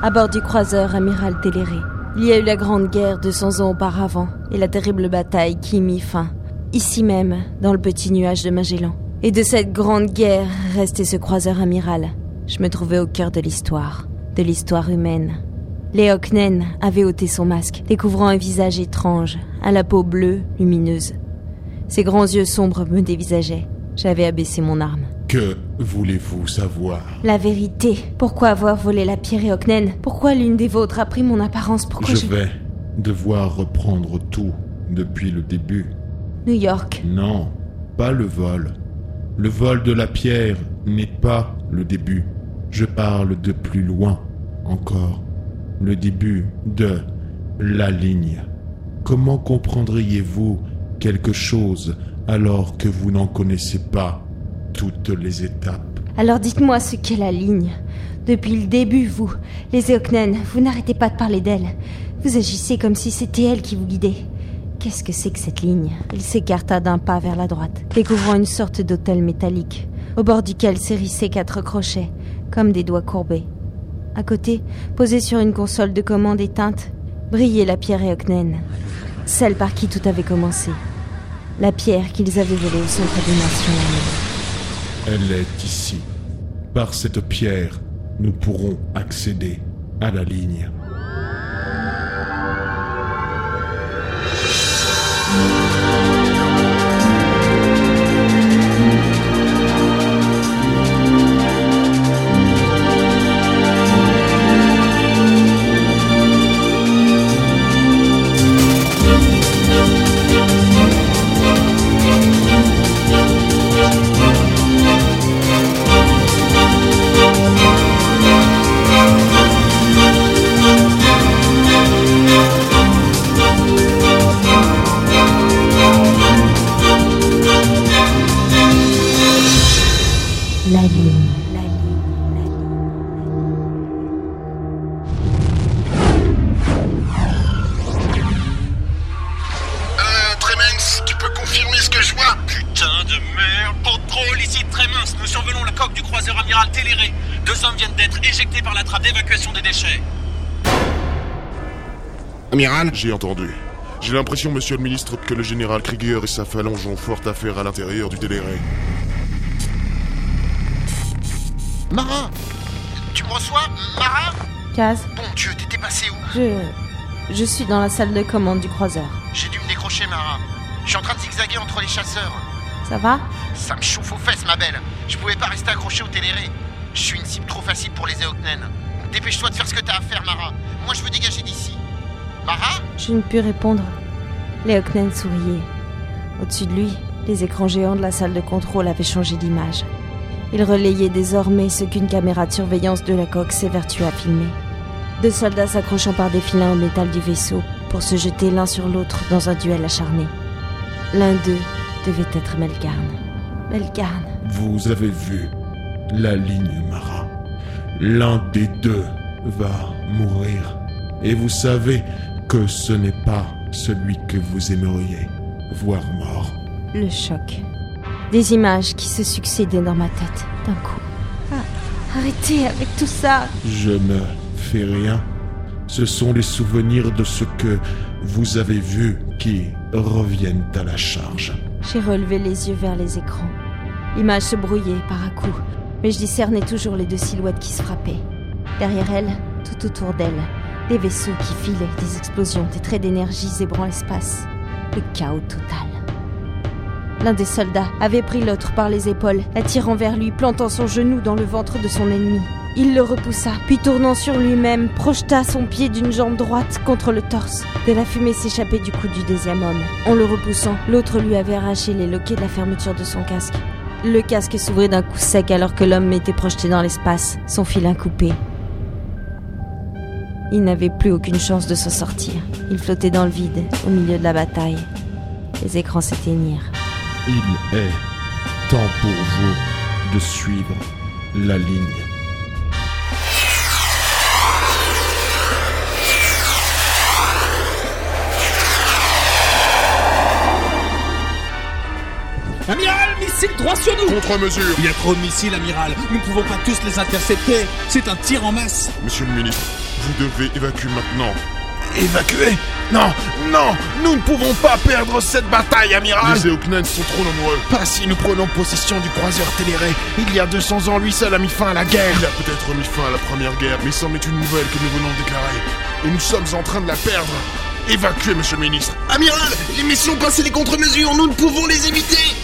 à bord du croiseur Amiral Téléré. Il y a eu la Grande Guerre 200 ans auparavant et la terrible bataille qui mit fin, ici même, dans le petit nuage de Magellan. Et de cette Grande Guerre restait ce croiseur amiral. Je me trouvais au cœur de l'histoire, de l'histoire humaine. Léocnen avait ôté son masque, découvrant un visage étrange, à la peau bleue, lumineuse. Ses grands yeux sombres me dévisageaient. J'avais abaissé mon arme. Que voulez-vous savoir? La vérité. Pourquoi avoir volé la pierre et Oknen? Pourquoi l'une des vôtres a pris mon apparence? Pourquoi Je vais devoir reprendre tout depuis le début. New York. Non, pas le vol. Le vol de la pierre n'est pas le début. Je parle de plus loin encore. Le début de la ligne. Comment comprendriez-vous quelque chose alors que vous n'en connaissez pas? Toutes les étapes Alors dites-moi ce qu'est la ligne. Depuis le début, vous, les Eoknen, vous n'arrêtez pas de parler d'elle. Vous agissez comme si c'était elle qui vous guidait. Qu'est-ce que c'est que cette ligne? Il s'écarta d'un pas vers la droite, découvrant une sorte d'hôtel métallique, au bord duquel s'hérissaient quatre crochets, comme des doigts courbés. À côté, posée sur une console de commande éteinte, brillait la pierre Eoknen, celle par qui tout avait commencé. La pierre qu'ils avaient volée au centre des nations. Elle est ici. Par cette pierre, nous pourrons accéder à la ligne. Survolons la coque du croiseur amiral Téléré. Deux hommes viennent d'être éjectés par la trappe d'évacuation des déchets. Amiral J'ai entendu. J'ai l'impression, monsieur le ministre, que le général Krieger et sa phalange ont fort affaire à l'intérieur du Téléré. Marin Tu me reçois, Marin Kaz, Bon Dieu, t'étais passé où? Je. Je suis dans la salle de commande du croiseur. J'ai dû me décrocher, Marin. Je suis en train de zigzaguer entre les chasseurs. Ça va? Ça me chauffe aux fesses, ma belle. Je pouvais pas rester accroché au Téléré. Je suis une cible trop facile pour les Eoknen. Dépêche-toi de faire ce que t'as à faire, Mara. Moi, je veux dégager d'ici. Mara Je ne pus répondre. Léocnen souriait. Au-dessus de lui, les écrans géants de la salle de contrôle avaient changé d'image. Ils relayaient désormais ce qu'une caméra de surveillance de la coque s'évertue à filmer. Deux soldats s'accrochant par des filins au métal du vaisseau pour se jeter l'un sur l'autre dans un duel acharné. L'un d'eux devait être Melgarn. Melgarn. Vous avez vu la ligne Mara. L'un des deux va mourir. Et vous savez que ce n'est pas celui que vous aimeriez voir mort. Le choc. Des images qui se succédaient dans ma tête d'un coup. Ah, arrêtez avec tout ça Je ne fais rien. Ce sont les souvenirs de ce que vous avez vu qui reviennent à la charge. J'ai relevé les yeux vers les écrans. L'image se brouillait par à coups, mais je discernais toujours les deux silhouettes qui se frappaient. Derrière elle, tout autour d'elle, des vaisseaux qui filaient, des explosions, des traits d'énergie zébrant l'espace. Le chaos total. L'un des soldats avait pris l'autre par les épaules, l'attirant vers lui, plantant son genou dans le ventre de son ennemi. Il le repoussa, puis tournant sur lui-même, projeta son pied d'une jambe droite contre le torse. De la fumée s'échappait du cou du deuxième homme. En le repoussant, l'autre lui avait arraché les loquets de la fermeture de son casque. Le casque s'ouvrait d'un coup sec alors que l'homme était projeté dans l'espace, son filin coupé. Il n'avait plus aucune chance de s'en sortir. Il flottait dans le vide, au milieu de la bataille. Les écrans s'éteignirent. Il est temps pour vous de suivre la ligne. Amiral, missile droit sur nous Contre-mesure Il y a trop de missiles, amiral. Nous ne pouvons pas tous les intercepter. C'est un tir en masse. Monsieur le ministre, Vous devez évacuer maintenant. Évacuer? Non, non, nous ne pouvons pas perdre cette bataille, amiral Les Eoknen sont trop nombreux. Pas si nous prenons possession du croiseur Téléré. Il y a 200 ans, lui seul a mis fin à la guerre. Il a peut-être mis fin à la première guerre, mais c'en est une nouvelle que nous venons de déclarer. Et nous sommes en train de la perdre. Évacuez, monsieur le ministre. Amiral, les missions passent les contre-mesures, nous ne pouvons les éviter